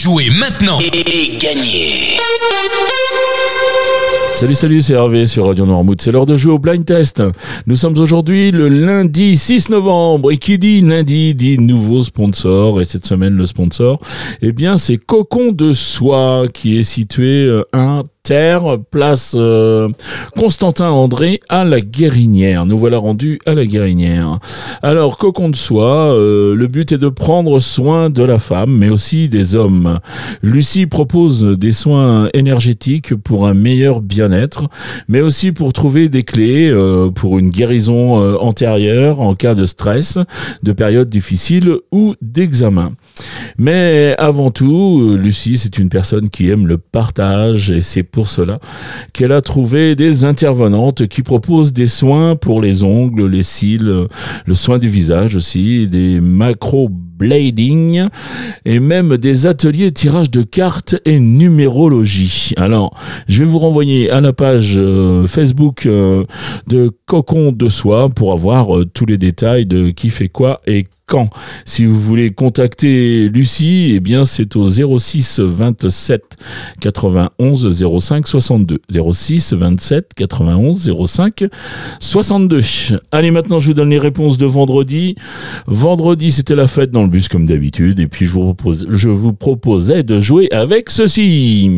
Jouez maintenant et, et, gagnez Salut, salut, c'est Hervé sur Radio Noirmouth. C'est l'heure de jouer au blind test. Nous sommes aujourd'hui le lundi 6 novembre. Et qui dit lundi dit nouveau sponsor. Et cette semaine, le sponsor, eh bien, c'est Cocon de Soie qui est situé euh, à. Place euh, Constantin André à la Guérinière. Nous voilà rendus à la Guérinière. Alors, cocon de soie, euh, le but est de prendre soin de la femme, mais aussi des hommes. Lucie propose des soins énergétiques pour un meilleur bien-être, mais aussi pour trouver des clés euh, pour une guérison euh, antérieure en cas de stress, de période difficile ou d'examen. Mais avant tout, Lucie, c'est une personne qui aime le partage et c'est pour cela qu'elle a trouvé des intervenantes qui proposent des soins pour les ongles, les cils, le soin du visage aussi, des macro blading et même des ateliers tirage de cartes et numérologie. Alors, je vais vous renvoyer à la page euh, Facebook euh, de Cocon de Soie pour avoir euh, tous les détails de qui fait quoi et quand. Si vous voulez contacter Lucie, eh bien c'est au 06 27 91 05 62. 06 27 91 05 62. Allez, maintenant je vous donne les réponses de vendredi. Vendredi, c'était la fête dans le bus comme d'habitude et puis je vous, propose, je vous proposais de jouer avec ceci.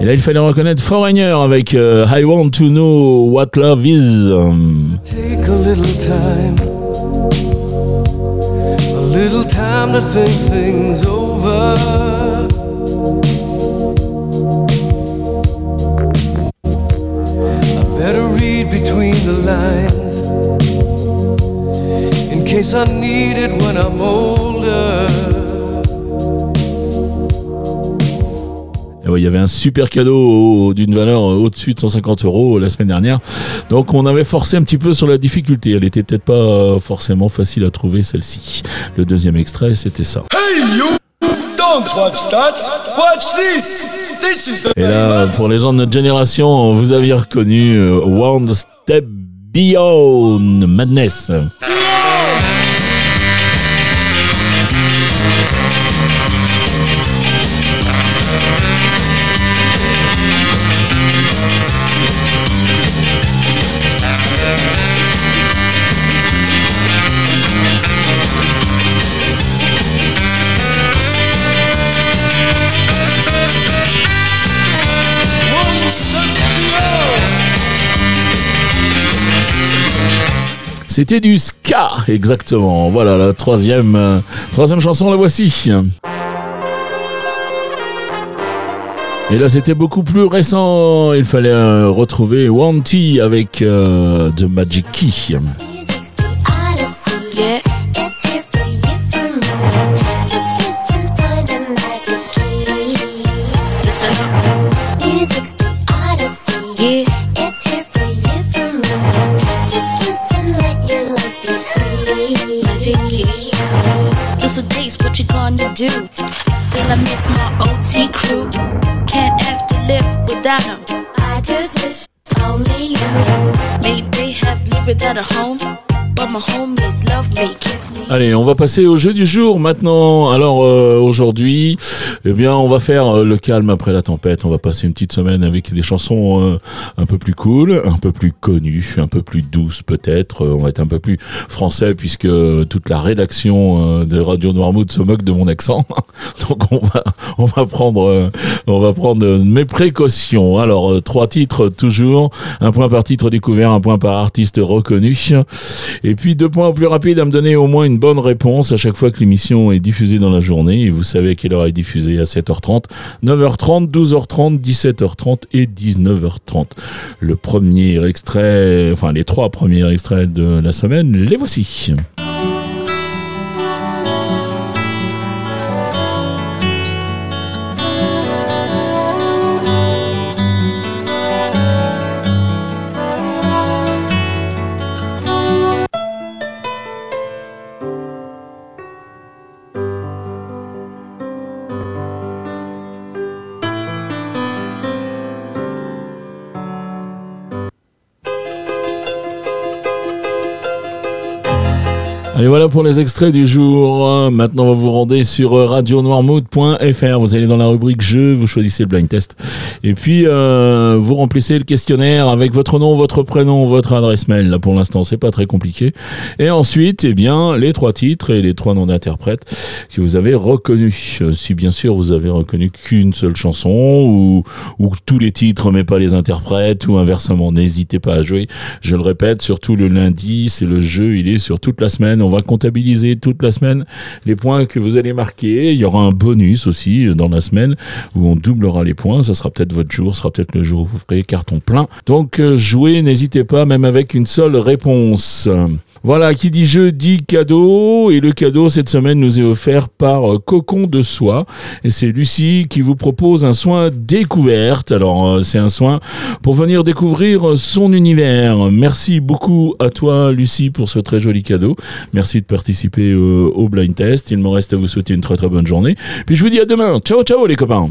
Et là, il fallait reconnaître Foreigner avec euh, I Want to Know What Love Is. Take a little time, a little time to think things over. The lines in case I need it when I'm older. il y avait un super cadeau d'une valeur au-dessus de 150 euros la semaine dernière. Donc on avait forcé un petit peu sur la difficulté. Elle était peut-être pas forcément facile à trouver celle-ci. Le deuxième extrait, c'était ça. Et là, pour les gens de notre génération, vous aviez reconnu euh, One Step Beyond Madness. C'était du ska, exactement. Voilà, la troisième, euh, troisième chanson, la voici. Et là, c'était beaucoup plus récent. Il fallait euh, retrouver Wanty avec euh, The Magic Key. Do? Will I miss my OT crew? Can't have to live without them. I just wish only you. May they have lived without a home. Allez, on va passer au jeu du jour maintenant. Alors euh, aujourd'hui, eh bien, on va faire euh, le calme après la tempête. On va passer une petite semaine avec des chansons euh, un peu plus cool, un peu plus connues, un peu plus douces peut-être. On va être un peu plus français puisque toute la rédaction de Radio Noirmouth se moque de mon accent. Donc on va on va prendre on va prendre mes précautions. Alors trois titres toujours, un point par titre découvert, un point par artiste reconnu, et puis deux points plus rapides à me donner au moins une bonne réponse à chaque fois que l'émission est diffusée dans la journée. Et vous savez quelle heure est diffusée à 7h30, 9h30, 12h30, 17h30 et 19h30. Le premier extrait, enfin les trois premiers extraits de la semaine, les voici. Allez, voilà pour les extraits du jour. Maintenant, vous vous rendez sur radionoirmood.fr. Vous allez dans la rubrique jeu, vous choisissez le blind test. Et puis, euh, vous remplissez le questionnaire avec votre nom, votre prénom, votre adresse mail. Là, pour l'instant, c'est pas très compliqué. Et ensuite, eh bien, les trois titres et les trois noms d'interprètes que vous avez reconnus. Si bien sûr, vous avez reconnu qu'une seule chanson ou tous les titres mais pas les interprètes ou inversement, n'hésitez pas à jouer. Je le répète, surtout le lundi, c'est le jeu, il est sur toute la semaine. On va comptabiliser toute la semaine les points que vous allez marquer. Il y aura un bonus aussi dans la semaine où on doublera les points. Ça sera peut-être votre jour, ce sera peut-être le jour où vous ferez carton plein. Donc euh, jouez, n'hésitez pas, même avec une seule réponse. Voilà, qui dit jeu dit cadeau. Et le cadeau cette semaine nous est offert par euh, Cocon de Soie. Et c'est Lucie qui vous propose un soin découverte. Alors, euh, c'est un soin pour venir découvrir son univers. Merci beaucoup à toi, Lucie, pour ce très joli cadeau. Merci de participer au, au blind test. Il me reste à vous souhaiter une très très bonne journée. Puis je vous dis à demain. Ciao, ciao, les copains.